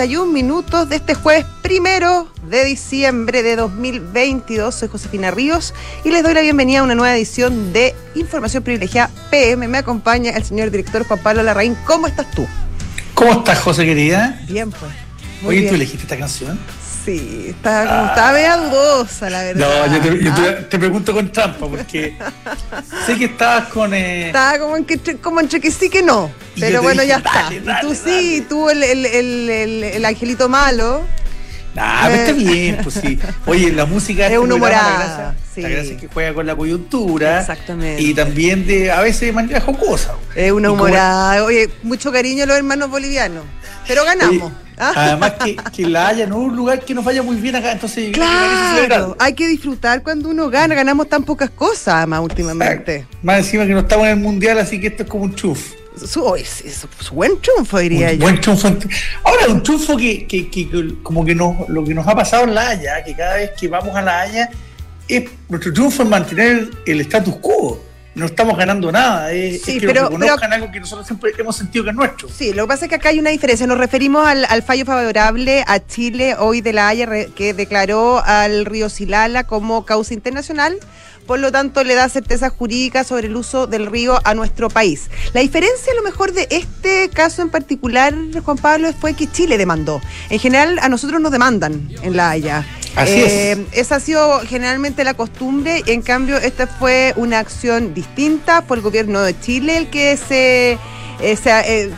tardes, 1 y 31 minutos de este jueves primero de diciembre de 2022. Soy Josefina Ríos y les doy la bienvenida a una nueva edición de Información Privilegiada PM. Me acompaña el señor director Juan Pablo Larraín. ¿Cómo estás tú? ¿Cómo estás, José querida? Bien, pues. Muy Oye, ¿tú elegiste esta canción? Sí, está, como, estaba media dudosa, la verdad. No, yo, te, yo te, te, pregunto con trampa, porque sé que estabas con. Eh... Estaba como, en que, como entre que sí que no. Y pero bueno, dije, ya dale, está. Dale, y tú dale, sí, tú el, el, el, el, angelito malo. Nah, pero está bien, pues sí. Oye, la música es un humorada. La gracia, sí. la gracia es que juega con la coyuntura. Exactamente. Y también de, a veces de manera jocosa. Es una humorada. Oye, mucho cariño a los hermanos bolivianos. Pero ganamos. Oye, Además que, que, la haya no es un lugar que nos vaya muy bien acá, entonces claro, hay que disfrutar cuando uno gana, ganamos tan pocas cosas más últimamente. Exacto. Más encima que no estamos en el mundial, así que esto es como un chuf. Su, es, es, es buen triunfo, diría un yo. Buen triunfo. Ahora, un triunfo que, que, que, como que nos, lo que nos ha pasado en La Haya, que cada vez que vamos a La Haya, es nuestro triunfo es mantener el status quo no estamos ganando nada, es, sí, es que pero, reconozcan pero, algo que nosotros siempre hemos sentido que es nuestro. Sí, lo que pasa es que acá hay una diferencia. Nos referimos al, al fallo favorable a Chile hoy de la Haya que declaró al río Silala como causa internacional. Por lo tanto, le da certeza jurídica sobre el uso del río a nuestro país. La diferencia, a lo mejor, de este caso en particular, Juan Pablo, fue que Chile demandó. En general, a nosotros nos demandan en La Haya. Así eh, es. Esa ha sido generalmente la costumbre. En cambio, esta fue una acción distinta. Fue el gobierno de Chile el que se. Eh, se eh,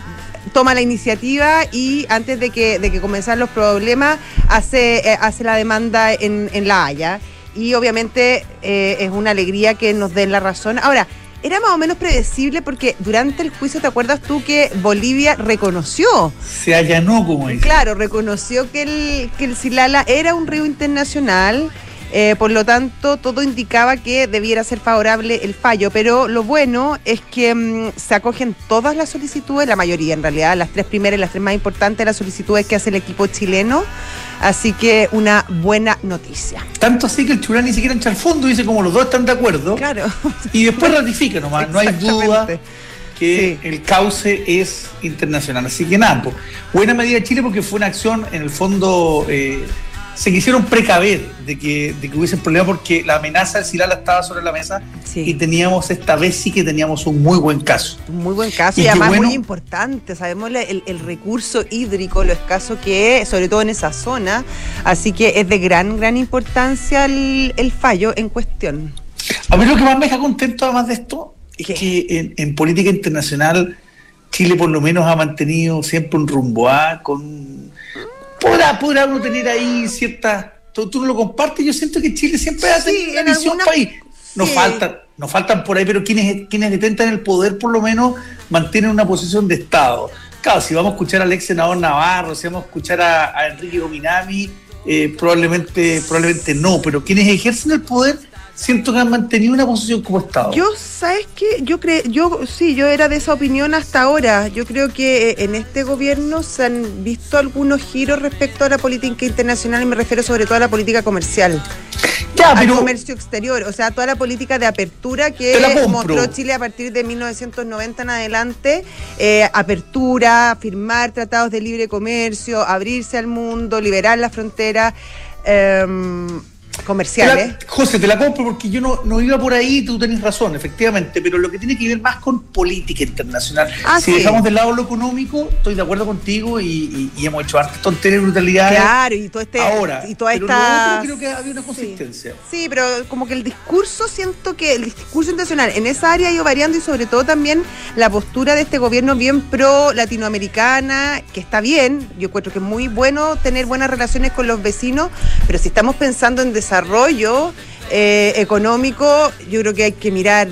toma la iniciativa y antes de que, de que comenzar los problemas hace, eh, hace la demanda en, en La Haya y obviamente eh, es una alegría que nos den la razón. Ahora, era más o menos predecible porque durante el juicio, ¿te acuerdas tú que Bolivia reconoció? Se allanó, como dice. Claro, reconoció que el, que el Silala era un río internacional. Eh, por lo tanto, todo indicaba que debiera ser favorable el fallo, pero lo bueno es que mmm, se acogen todas las solicitudes, la mayoría en realidad, las tres primeras y las tres más importantes, las solicitudes que hace el equipo chileno. Así que una buena noticia. Tanto así que el Churán ni siquiera entra al fondo, dice como los dos están de acuerdo. Claro. Y después ratifica nomás, no hay duda que sí. el cauce es internacional. Así que nada, pues, buena medida de Chile porque fue una acción en el fondo. Eh, se quisieron precaver de que, de que hubiese problema porque la amenaza del Silala estaba sobre la mesa sí. y teníamos esta vez sí que teníamos un muy buen caso. Un muy buen caso y, y además bueno, muy importante. Sabemos el, el, recurso hídrico, lo escaso que es, sobre todo en esa zona. Así que es de gran, gran importancia el, el fallo en cuestión. A mí lo que más me deja contento además de esto es ¿Qué? que en, en, política internacional Chile por lo menos ha mantenido siempre un rumbo A con podrá, podrá uno tener ahí ciertas. Tú, tú, no lo compartes, yo siento que Chile siempre sí, una visión alguna... país. Nos sí. faltan, nos faltan por ahí, pero quienes, quienes detentan el poder por lo menos mantienen una posición de Estado. Claro, si vamos a escuchar al ex senador Navarro, si vamos a escuchar a, a Enrique Gominami, eh, probablemente, probablemente no, pero quienes ejercen el poder siento que han mantenido una posición como Estado. Yo, ¿sabes qué? Yo creo, yo sí, yo era de esa opinión hasta ahora. Yo creo que en este gobierno se han visto algunos giros respecto a la política internacional y me refiero sobre todo a la política comercial. Ya, al pero, comercio exterior, o sea, toda la política de apertura que mostró Chile a partir de 1990 en adelante, eh, apertura, firmar tratados de libre comercio, abrirse al mundo, liberar la frontera. Eh, comerciales. La, José, te la compro porque yo no, no iba por ahí, tú tenés razón, efectivamente, pero lo que tiene que ver más con política internacional. Ah, si sí. dejamos de lado lo económico, estoy de acuerdo contigo y, y, y hemos hecho hartas tonterías y brutalidades. Claro, y todo este. Ahora, y toda pero esta. creo que había una consistencia. Sí. sí, pero como que el discurso, siento que el discurso internacional en esa área ha ido variando y sobre todo también la postura de este gobierno bien pro latinoamericana, que está bien, yo encuentro que es muy bueno tener buenas relaciones con los vecinos, pero si estamos pensando en desarrollo eh, económico, yo creo que hay que mirar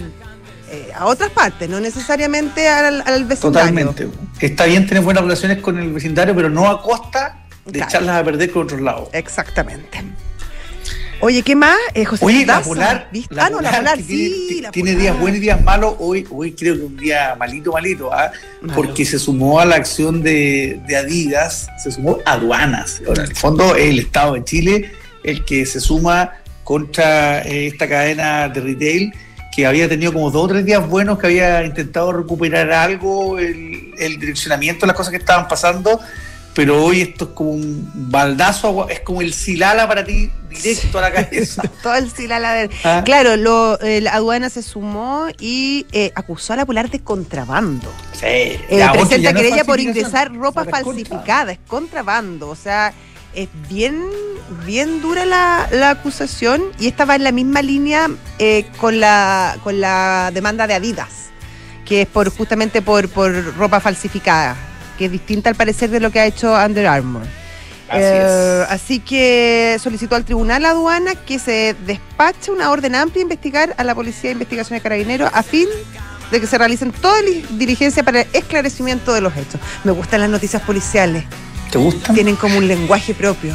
eh, a otras partes, no necesariamente al, al, vecindario. Totalmente. Está bien tener buenas relaciones con el vecindario, pero no a costa de claro. echarlas a perder con otros lados. Exactamente. Oye, ¿qué más? Eh, José Oye, la Polar, la ah, no, la Polar, sí. Tiene, la tiene polar. días buenos y días malos. Hoy, hoy creo que un día malito, malito, ¿ah? Malo. porque se sumó a la acción de, de Adidas, se sumó aduanas. Ahora, en el fondo, el Estado de Chile el que se suma contra eh, esta cadena de retail que había tenido como dos o tres días buenos, que había intentado recuperar algo, el, el direccionamiento las cosas que estaban pasando, pero hoy esto es como un baldazo, es como el silala para ti directo a la cabeza. Todo el silala. De... ¿Ah? Claro, lo, la aduana se sumó y eh, acusó a la Polar de contrabando. Sí. Eh, presenta querella por ingresar ropa falsificada, es contrabando, o sea es bien, bien dura la, la, acusación y esta va en la misma línea eh, con, la, con la demanda de Adidas, que es por justamente por, por ropa falsificada que es distinta al parecer de lo que ha hecho Under Armour. Así, eh, así que solicitó al Tribunal Aduana que se despache una orden amplia a investigar a la Policía de Investigación de Carabineros a fin de que se realicen todas diligencias para el esclarecimiento de los hechos. Me gustan las noticias policiales. ¿Te gustan? Tienen como un lenguaje propio.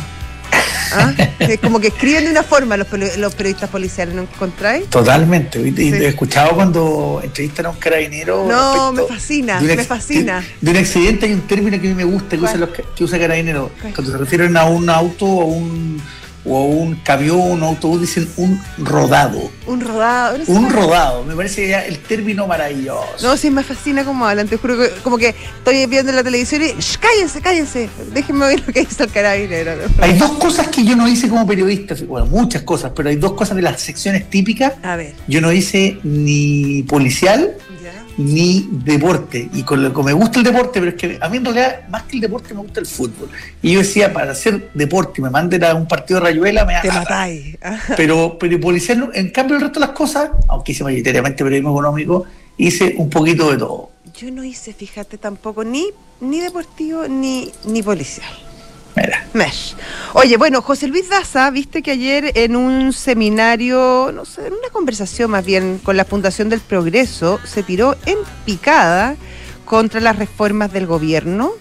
¿Ah? como que escriben de una forma los, periodistas policiales, ¿no encontráis? Totalmente. He escuchado cuando entrevistan a un carabinero. No, me fascina, me fascina. De, un accidente hay un término que a mí me gusta que usa, los, que usa carabinero. Cuando se refieren a un auto o un o un camión, un autobús, dicen un rodado. Un rodado. un rodado, me parece ya el término maravilloso. No, sí, me fascina como hablan, te juro que como que estoy viendo en la televisión y cállense, cállense, déjenme oír lo que hizo el carabinero. Hay dos cosas que yo no hice como periodista, bueno, muchas cosas, pero hay dos cosas de las secciones típicas. A ver. Yo no hice ni policial ni deporte. Y con lo que me gusta el deporte, pero es que a mí en realidad, más que el deporte, me gusta el fútbol. Y yo decía, para hacer deporte me manden a un partido de rayuela, me Te matáis. pero, pero policial, en cambio, el resto de las cosas, aunque hice mayoritariamente periodismo económico, hice un poquito de todo. Yo no hice, fíjate, tampoco ni, ni deportivo ni, ni policial. Mira. Oye, bueno, José Luis Daza, viste que ayer en un seminario, no sé, en una conversación más bien con la Fundación del Progreso, se tiró en picada contra las reformas del gobierno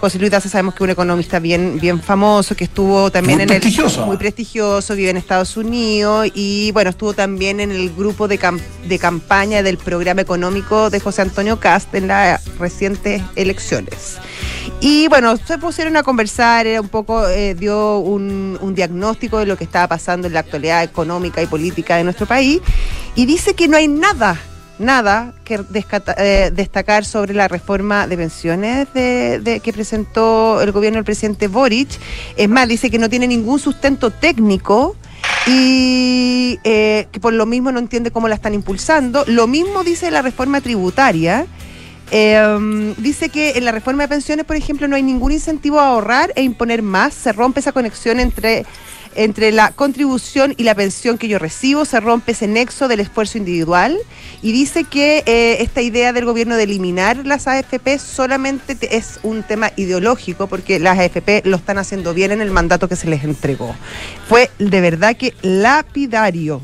José Luis Daza sabemos que es un economista bien, bien famoso, que estuvo también en el muy prestigioso, vive en Estados Unidos y bueno, estuvo también en el grupo de, de campaña del programa económico de José Antonio Cast en las recientes elecciones. Y bueno, se pusieron a conversar, era un poco, eh, dio un, diagnóstico de lo que estaba pasando en la actualidad económica y política de nuestro país y dice que no hay nada nada que eh, destacar sobre la reforma de pensiones de, que presentó el gobierno del presidente Boric. Es más, dice que no tiene ningún sustento técnico y eh, que por lo mismo no entiende cómo la están impulsando. Lo mismo dice la reforma tributaria. Em, dice que en la reforma de pensiones, por ejemplo, no hay ningún incentivo a ahorrar e imponer más. Se rompe esa conexión entre entre la contribución y la pensión que yo recibo, se rompe ese nexo del esfuerzo individual y dice que eh, esta idea del gobierno de eliminar las AFP solamente es un tema ideológico porque las AFP lo están haciendo bien en el mandato que se les entregó. Fue de verdad que lapidario.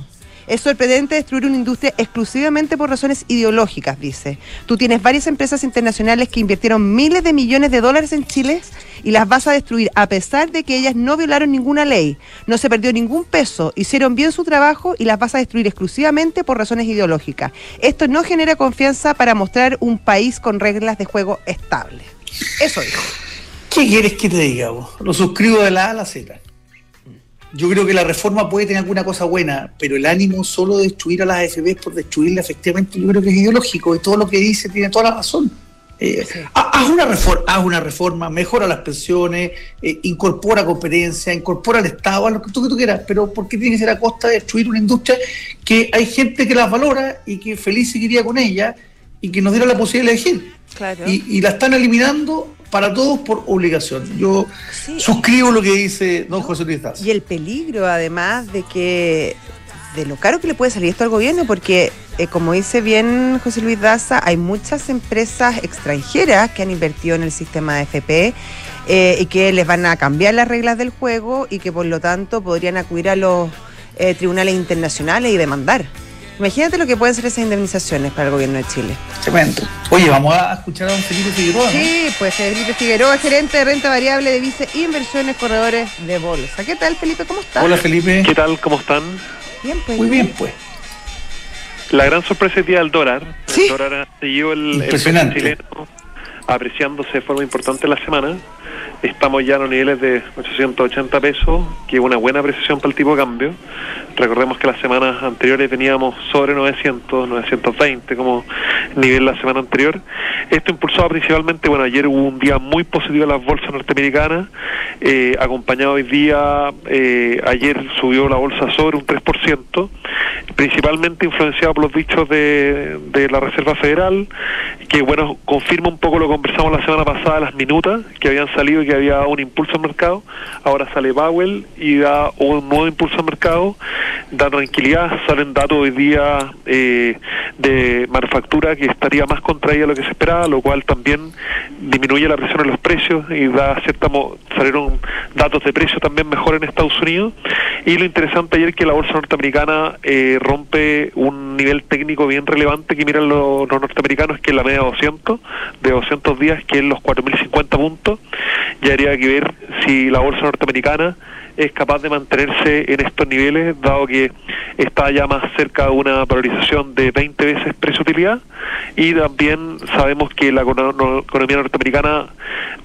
Es sorprendente destruir una industria exclusivamente por razones ideológicas, dice. Tú tienes varias empresas internacionales que invirtieron miles de millones de dólares en Chile y las vas a destruir a pesar de que ellas no violaron ninguna ley, no se perdió ningún peso, hicieron bien su trabajo y las vas a destruir exclusivamente por razones ideológicas. Esto no genera confianza para mostrar un país con reglas de juego estables. Eso dijo. ¿Qué quieres que te diga vos? Lo suscribo de la A a la Z. Yo creo que la reforma puede tener alguna cosa buena, pero el ánimo solo de destruir a las AFB por destruirla, efectivamente, yo creo que es ideológico y todo lo que dice tiene toda la razón. Eh, haz, una reforma, haz una reforma, mejora las pensiones, eh, incorpora competencia, incorpora al Estado, a lo que tú, que tú quieras, pero ¿por qué tiene que ser a costa de destruir una industria que hay gente que las valora y que feliz seguiría con ella y que nos diera la posibilidad de elegir? Y, y la están eliminando para todos por obligación. Yo suscribo lo que dice don José Luis Y el peligro, además, de que de lo caro que le puede salir esto al gobierno, porque eh, como dice bien José Luis Daza, hay muchas empresas extranjeras que han invertido en el sistema de FP eh, y que les van a cambiar las reglas del juego y que por lo tanto podrían acudir a los eh, tribunales internacionales y demandar. Imagínate lo que pueden ser esas indemnizaciones para el gobierno de Chile. Tremendo. Oye, vamos a escuchar a don Felipe Figueroa. Sí, pues Felipe Figueroa, gerente de renta variable de Vice Inversiones Corredores de Bolsa. ¿Qué tal, Felipe? ¿Cómo estás? Hola, Felipe. ¿Qué tal? ¿Cómo están? Bien, pues. Muy bien, pues. La gran sorpresa es día del dólar. ¿Sí? El dólar siguió el, el chileno apreciándose de forma importante la semana. Estamos ya a los niveles de 880 pesos, que es una buena apreciación para el tipo de cambio. Recordemos que las semanas anteriores teníamos sobre 900, 920 como nivel la semana anterior. Esto impulsado principalmente, bueno, ayer hubo un día muy positivo en las bolsas norteamericanas, eh, acompañado hoy día, eh, ayer subió la bolsa sobre un 3%, principalmente influenciado por los dichos de, de la Reserva Federal, que bueno, confirma un poco lo que conversamos la semana pasada, las minutas que habían salido que había un impulso al mercado, ahora sale Powell y da un nuevo impulso al mercado, da tranquilidad, salen datos hoy día eh, de manufactura que estaría más contraída de lo que se esperaba, lo cual también disminuye la presión en los precios y da cierta salieron datos de precios también mejor en Estados Unidos. Y lo interesante ayer es que la bolsa norteamericana eh, rompe un nivel técnico bien relevante que miran los, norteamericanos que es la media 200 de 200 días que es los 4.050 puntos. Y habría que ver si la bolsa norteamericana es capaz de mantenerse en estos niveles, dado que está ya más cerca de una valorización de 20 veces precio-utilidad, y también sabemos que la economía norteamericana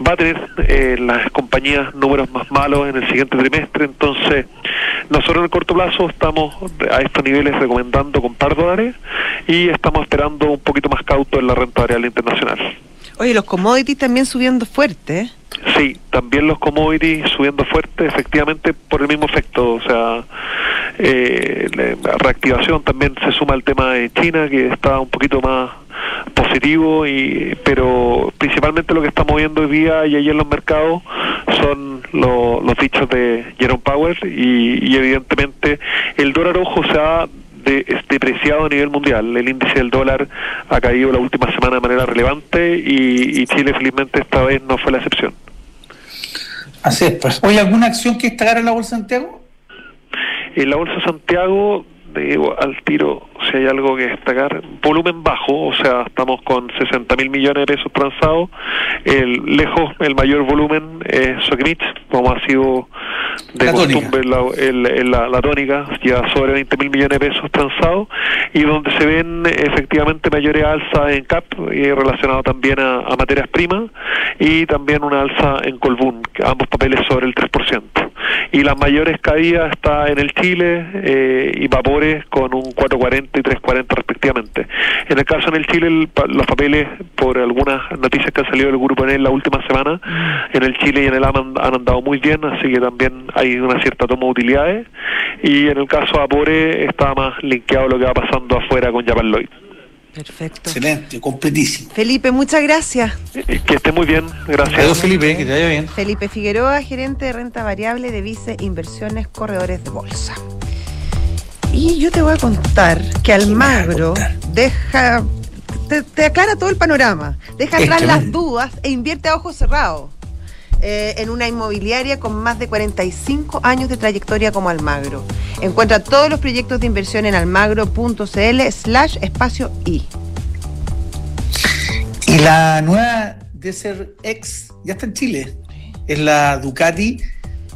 va a tener eh, las compañías números más malos en el siguiente trimestre, entonces nosotros en el corto plazo estamos a estos niveles recomendando comprar dólares y estamos esperando un poquito más cauto en la renta variable internacional. Oye, los commodities también subiendo fuerte. ¿eh? Sí, también los commodities subiendo fuerte, efectivamente, por el mismo efecto. O sea, eh, la reactivación también se suma al tema de China, que está un poquito más positivo, y pero principalmente lo que estamos viendo hoy día y ayer en los mercados son los dichos de Jerome Powell y, y evidentemente el dólar rojo se ha de, depreciado a nivel mundial. El índice del dólar ha caído la última semana de manera relevante y, Chile felizmente esta vez no fue la excepción. Así es, pues. ¿Hay alguna acción que destacar en la Bolsa Santiago? En la Bolsa Santiago digo al tiro si hay algo que destacar. Volumen bajo, o sea, estamos con 60 mil millones de pesos transados. El, lejos, el mayor volumen es Sokimich, como ha sido de costumbre la, la, tónica, ya sobre 20 mil millones de pesos transados, y donde se ven efectivamente mayores alzas en CAP, y relacionado también a, materias primas, y también una alza en Colbún, ambos papeles sobre el 3%. Y las mayores caídas está en el Chile eh, y Vapores con un 440 y 340 respectivamente. En el caso en el Chile, los papeles, por algunas noticias que han salido del grupo en la última semana, en el Chile y en el AM han, andado muy bien, así que también hay una cierta toma de utilidades. Y en el caso de Apore está más linkeado lo que va pasando afuera con Japan Lloyd. Perfecto. Excelente, completísimo. Felipe, muchas gracias. Eh, que esté muy bien, gracias. Felipe, que te vaya bien. Felipe Figueroa, gerente de renta variable de Vice Inversiones Corredores de Bolsa. Y yo te voy a contar que Almagro deja, te, aclara todo el panorama, deja atrás las dudas e invierte a ojos cerrados. Eh, en una inmobiliaria con más de 45 años de trayectoria como Almagro. Encuentra todos los proyectos de inversión en almagro.cl slash espacio. Y la nueva Desert X ya está en Chile. Es la Ducati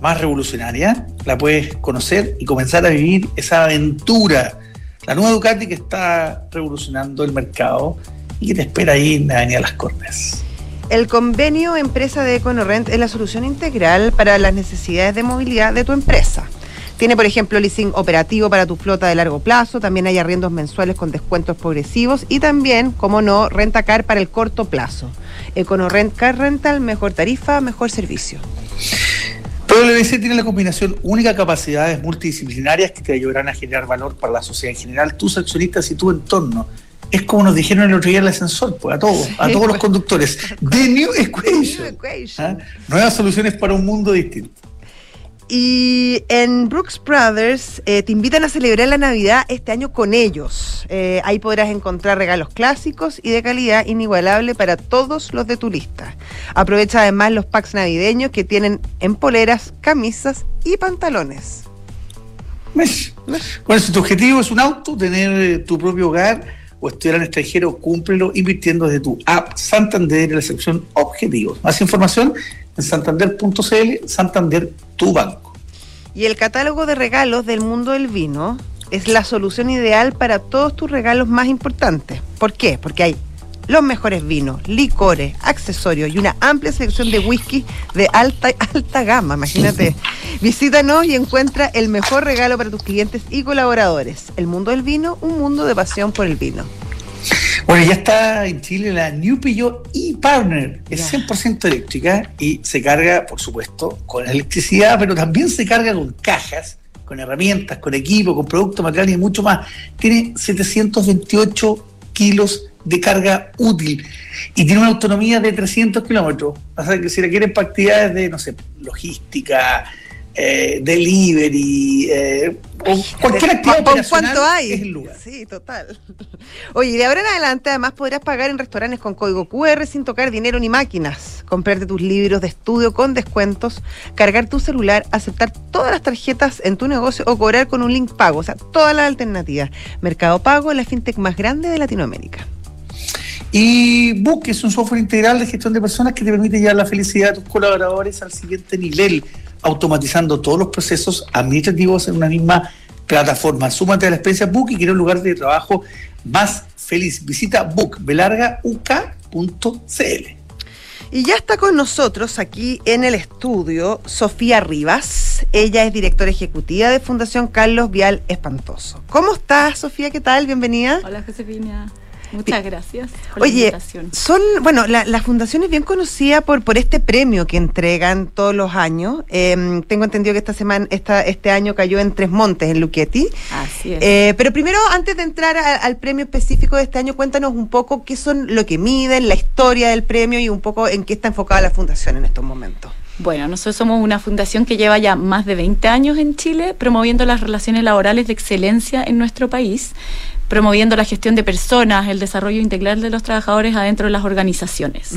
más revolucionaria, la puedes conocer y comenzar a vivir esa aventura. La nueva Ducati que está revolucionando el mercado y que te espera ahí en la Avenida Las Cortes. El convenio empresa de EconoRent es la solución integral para las necesidades de movilidad de tu empresa. Tiene, por ejemplo, leasing operativo para tu flota de largo plazo, también hay arriendos mensuales con descuentos progresivos y también, como no, renta car para el corto plazo. EconoRent Car Rental, mejor tarifa, mejor servicio. PwC tiene la combinación única de capacidades multidisciplinarias que te ayudarán a generar valor para la sociedad en general, tus accionistas y tu entorno. Es como nos dijeron el otro día en el ascensor, pues a todos, a todos los conductores. The New Equation. ¿Ah? Nuevas soluciones para un mundo distinto. Y en Brooks Brothers eh, te invitan a celebrar la Navidad este año con ellos. Eh, ahí podrás encontrar regalos clásicos y de calidad inigualable para todos los de tu lista. Aprovecha además los packs navideños que tienen en poleras, camisas y pantalones. Bueno, si tu objetivo es un auto, tener eh, tu propio hogar o estudiar extranjero, cúmplelo invirtiendo desde tu app Santander en la sección Objetivos. Más información en santander.cl, Santander, tu banco. Y el catálogo de regalos del mundo del vino es la solución ideal para todos tus regalos más importantes. ¿Por qué? Porque hay los mejores vinos, licores, accesorios y una amplia selección de whisky de alta, alta gama, imagínate. Visítanos y encuentra el mejor regalo para tus clientes y colaboradores. El mundo del vino, un mundo de pasión por el vino. Bueno, ya está en Chile la New Peugeot e-Partner. Es 100% eléctrica y se carga, por supuesto, con electricidad, pero también se carga con cajas, con herramientas, con equipo, con productos, materiales y mucho más. Tiene 728 kilos de carga útil y tiene una autonomía de 300 kilómetros. O sea que si la quieren para actividades de, no sé, logística, eh, delivery, eh, o cualquier actividad ¿Con cuánto hay? es el lugar. Sí, total. Oye, de ahora en adelante además podrás pagar en restaurantes con código QR sin tocar dinero ni máquinas, comprarte tus libros de estudio con descuentos, cargar tu celular, aceptar todas las tarjetas en tu negocio o cobrar con un link pago, o sea, todas las alternativas. Mercado Pago, la fintech más grande de Latinoamérica. Y Book es un software integral de gestión de personas que te permite llevar la felicidad de tus colaboradores al siguiente nivel automatizando todos los procesos administrativos en una misma plataforma. Súmate a la experiencia Book y quiere un lugar de trabajo más feliz. Visita bookbelargauk.cl. Y ya está con nosotros aquí en el estudio Sofía Rivas. Ella es directora ejecutiva de Fundación Carlos Vial Espantoso. ¿Cómo estás, Sofía? ¿Qué tal? Bienvenida. Hola, Josefina. Muchas gracias por Oye, la invitación. Son, bueno, la, fundación es bien conocida por, por este premio que entregan todos los años. Em, tengo entendido que esta semana, esta, este año cayó en Tres Montes, en Luchetti. Así es. Eh, pero primero, antes de entrar al premio específico de este año, cuéntanos un poco qué son lo que miden, la historia del premio y un poco en qué está enfocada la fundación en estos momentos. Bueno, nosotros somos una fundación que lleva ya más de 20 años en Chile promoviendo las relaciones laborales de excelencia en nuestro país promoviendo la gestión de personas, el desarrollo integral de los trabajadores adentro de las organizaciones.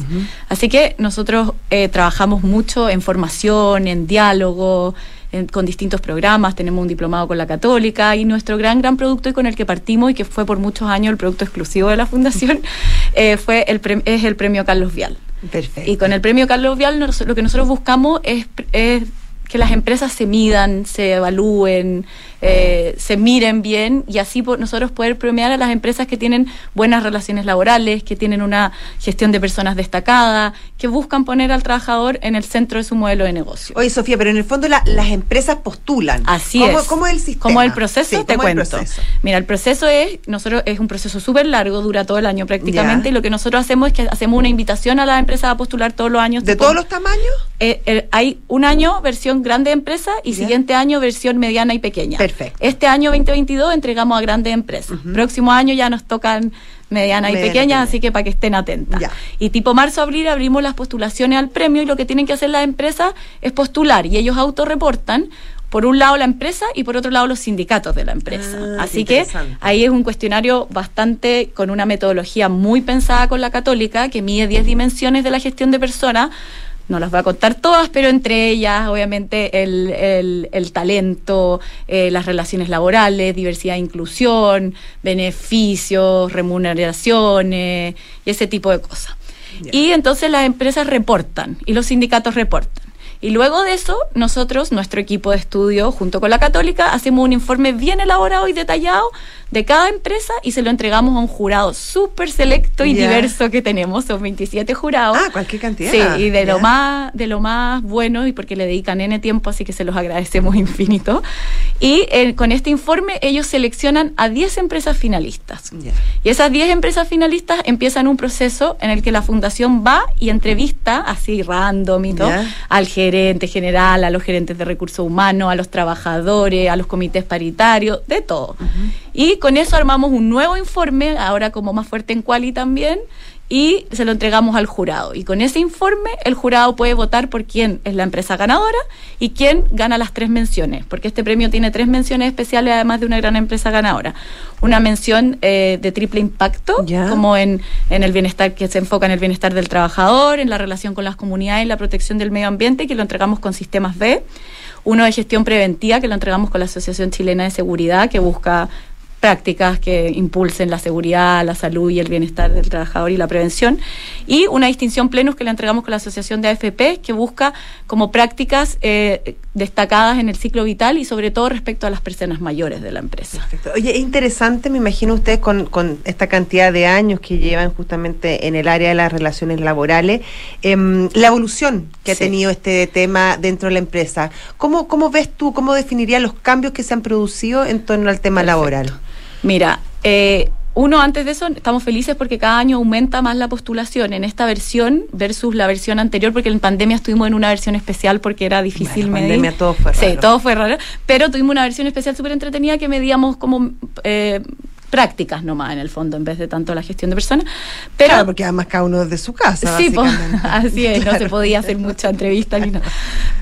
Así que nosotros eh, trabajamos mucho en formación, en diálogo, con distintos programas, tenemos un diplomado con la Católica y nuestro gran, gran producto y con el que partimos y que fue por muchos años el producto exclusivo de la Fundación eh, fue el es el premio Carlos Vial. Perfecto. Y con el premio Carlos Vial lo que nosotros buscamos es, es que las empresas se midan, se evalúen, eh, se miren bien y así nosotros poder premiar a las empresas que tienen buenas relaciones laborales, que tienen una gestión de personas destacada, que buscan poner al trabajador en el centro de su modelo de negocio. Oye, Sofía, pero en el fondo las empresas postulan. Así es. ¿Cómo es el sistema? ¿Cómo el proceso? Te cuento. Mira, el proceso es, nosotros es un proceso súper largo, dura todo el año prácticamente, y lo que nosotros hacemos es que hacemos una invitación a las empresas a postular todos los años. ¿De todos los tamaños? Eh, hay un año versión grande empresa y siguiente año versión mediana y pequeña. Perfecto. Este año 2022 entregamos a grandes empresas. Próximo año ya nos tocan medianas y pequeñas, así que para que estén atentas. Y tipo marzo-abril abrimos las postulaciones al premio y lo que tienen que hacer las empresas es postular y ellos autorreportan por un lado la empresa y por otro lado los sindicatos de la empresa. Ah, Así que ahí es un cuestionario bastante con una metodología muy pensada con la católica que mide 10 dimensiones de la gestión de personas no las voy a contar todas, pero entre ellas, obviamente, el, el, talento, eh, las relaciones laborales, diversidad e inclusión, beneficios, remuneraciones y ese tipo de cosas. Y entonces las empresas reportan y los sindicatos reportan. Y luego de eso, nosotros, nuestro equipo de estudio, junto con la Católica, hacemos un informe bien elaborado y detallado de cada empresa y se lo entregamos a un jurado súper selecto y diverso que tenemos, son 27 jurados. Ah, cualquier cantidad. Sí, y de lo más de lo más bueno y porque le dedican N tiempo, así que se los agradecemos infinito. Y eh, con este informe ellos seleccionan a 10 empresas finalistas. Y esas 10 empresas finalistas empiezan un proceso en el que la fundación va y entrevista, así random y todo, al gerente general, a los gerentes de recursos humanos, a los trabajadores, a los comités paritarios, de todo. Y con eso armamos un nuevo informe, ahora como más fuerte en Quali también, y se lo entregamos al jurado. Y con ese informe el jurado puede votar por quién es la empresa ganadora y quién gana las tres menciones, porque este premio tiene tres menciones especiales además de una gran empresa ganadora. Una mención eh, de triple impacto, como en, en el bienestar que se enfoca en el bienestar del trabajador, en la relación con las comunidades y la protección del medio ambiente, que lo entregamos con sistemas B uno de gestión preventiva que lo entregamos con la Asociación Chilena de Seguridad que busca prácticas que impulsen la seguridad, la salud y el bienestar del trabajador y la prevención. Y una distinción plenos que le entregamos con la Asociación de AFP, que busca como prácticas eh, destacadas en el ciclo vital y sobre todo respecto a las personas mayores de la empresa. Perfecto. Oye, es interesante, me imagino ustedes con, con, esta cantidad de años que llevan justamente en el área de las relaciones laborales, eh, la evolución que sí. ha tenido este tema dentro de la empresa. ¿Cómo, ¿Cómo ves tú, cómo definirías los cambios que se han producido en torno al tema Perfecto. laboral? Mira, eh, uno, antes de eso, estamos felices porque cada año aumenta más la postulación en esta versión versus la versión anterior, porque en pandemia estuvimos en una versión especial porque era difícil bueno, medir. pandemia todo fue raro. Sí, todo fue raro. Pero tuvimos una versión especial súper entretenida que medíamos como eh, prácticas nomás en el fondo en vez de tanto la gestión de personas. Pero claro, porque además cada uno desde su casa sí así es no se podía hacer mucha entrevista ni nada.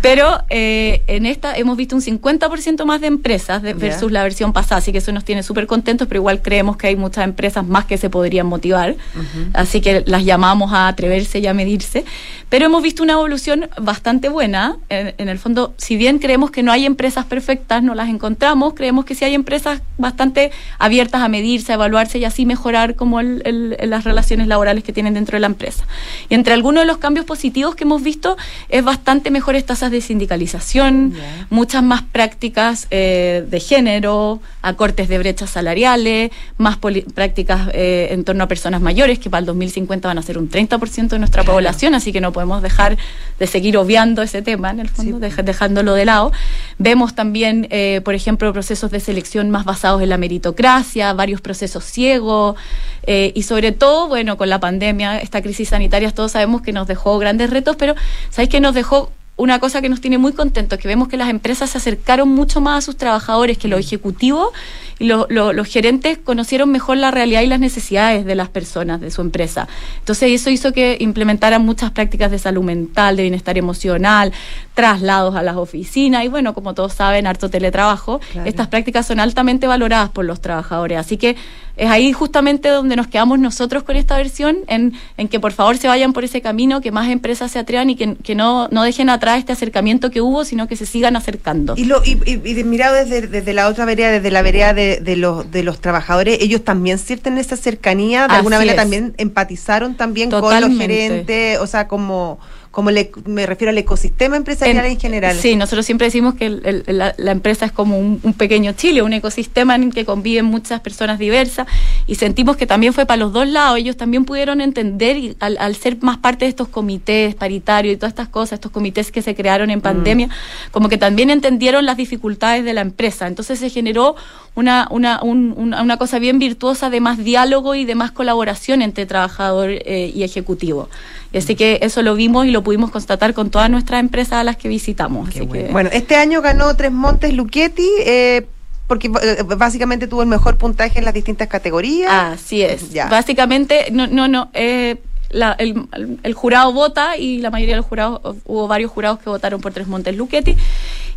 Pero eh, en esta hemos visto un 50% más de empresas de, versus yeah. la versión pasada así que eso nos tiene súper contentos pero igual creemos que hay muchas empresas más que se podrían motivar. Uh -huh. así que las llamamos a atreverse y a medirse. Pero hemos visto una evolución bastante buena en, en el fondo si bien creemos que no hay empresas perfectas no las encontramos creemos que sí hay empresas bastante abiertas a medirse, a evaluarse y así mejorar como el, el, las relaciones laborales que tienen dentro de la empresa. Y entre algunos de los cambios positivos que hemos visto es bastante mejores tasas de sindicalización, yeah. muchas más prácticas eh, de género, acortes de brechas salariales, más prácticas eh, en torno a personas mayores, que para el 2050 van a ser un 30% de nuestra claro. población, así que no podemos dejar de seguir obviando ese tema, en el fondo, sí. dejándolo de lado. Vemos también, eh, por ejemplo, procesos de selección más basados en la meritocracia, varios procesos ciegos eh, y sobre todo, bueno, con la pandemia, esta crisis sanitaria, todos sabemos que nos dejó grandes retos, pero ¿sabéis que nos dejó una cosa que nos tiene muy contentos, que vemos que las empresas se acercaron mucho más a sus trabajadores, que los ejecutivos y lo, lo, los gerentes conocieron mejor la realidad y las necesidades de las personas de su empresa. Entonces eso hizo que implementaran muchas prácticas de salud mental, de bienestar emocional, traslados a las oficinas y bueno, como todos saben, harto teletrabajo. Claro. Estas prácticas son altamente valoradas por los trabajadores. Así que es ahí justamente donde nos quedamos nosotros con esta versión, en, en que por favor se vayan por ese camino, que más empresas se atrevan y que, que no, no dejen atrás este acercamiento que hubo, sino que se sigan acercando. Y, lo, y, y, y mirado desde, desde la otra vereda, desde la vereda de, de, los, de los trabajadores, ellos también sienten esa cercanía, de Así alguna manera es. también empatizaron también Totalmente. con los gerentes, o sea, como como le, me refiero al ecosistema empresarial en, en, general. Sí, nosotros siempre decimos que el, el, la, la, empresa es como un, un, pequeño Chile, un ecosistema en el que conviven muchas personas diversas y sentimos que también fue para los dos lados. Ellos también pudieron entender y al, al ser más parte de estos comités paritarios y todas estas cosas, estos comités que se crearon en pandemia, mm. como que también entendieron las dificultades de la empresa. Entonces se generó una, una, un, una, una, cosa bien virtuosa de más diálogo y de más colaboración entre trabajador eh, y ejecutivo. Y así que eso lo vimos y lo pudimos constatar con todas nuestras empresas a las que visitamos. Así bueno. Que... bueno. este año ganó Tres Montes Luchetti. Eh, porque eh, básicamente tuvo el mejor puntaje en las distintas categorías. Así es. Ya. Básicamente, no, no, no. Eh, la, el, el, jurado vota y la mayoría de los jurados, hubo varios jurados que votaron por Tres Montes Luchetti.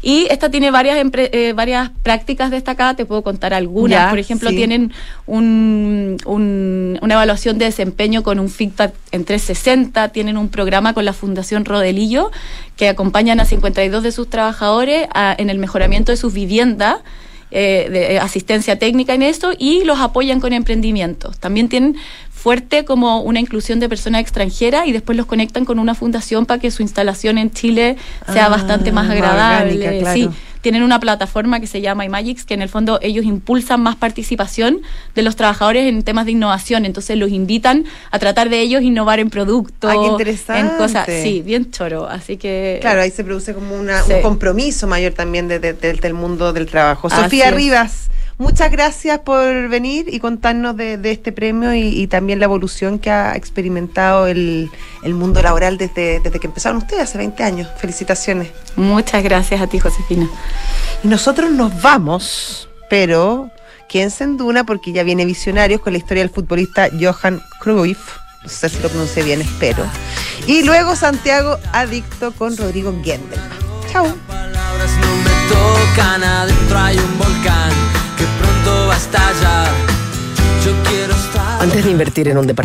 Y esta tiene varias, eh, varias prácticas destacadas, te puedo contar algunas. Ya, por ejemplo, sí. tienen un, un, una evaluación de desempeño con un feedback en 360, tienen un programa con la Fundación Rodelillo que acompañan a 52 de sus trabajadores a, en el mejoramiento de sus viviendas. Eh, de asistencia técnica en esto y los apoyan con emprendimientos. También tienen fuerte como una inclusión de personas extranjeras y después los conectan con una fundación para que su instalación en Chile sea ah, bastante más agradable. Orgánica, claro. Sí, tienen una plataforma que se llama iMagics, que en el fondo ellos impulsan más participación de los trabajadores en temas de innovación. Entonces los invitan a tratar de ellos innovar en productos, interesante. en cosas, sí, bien choro. Así que claro, ahí se produce como una, sí. un compromiso mayor también de, de, de, del mundo del trabajo. Sofía Rivas. Muchas gracias por venir y contarnos de, de este premio y, y, también la evolución que ha experimentado el, el mundo laboral desde, desde, que empezaron ustedes hace 20 años. Felicitaciones. Muchas gracias a ti, Josefina. Y nosotros nos vamos, pero quédense en Duna porque ya viene Visionarios con la historia del futbolista Johan Cruyff. No sé si lo pronuncié bien, espero. Y luego Santiago Adicto con Rodrigo Gendelman. Chao. No me tocan, adentro hay un volcán Antes de invertir en un departamento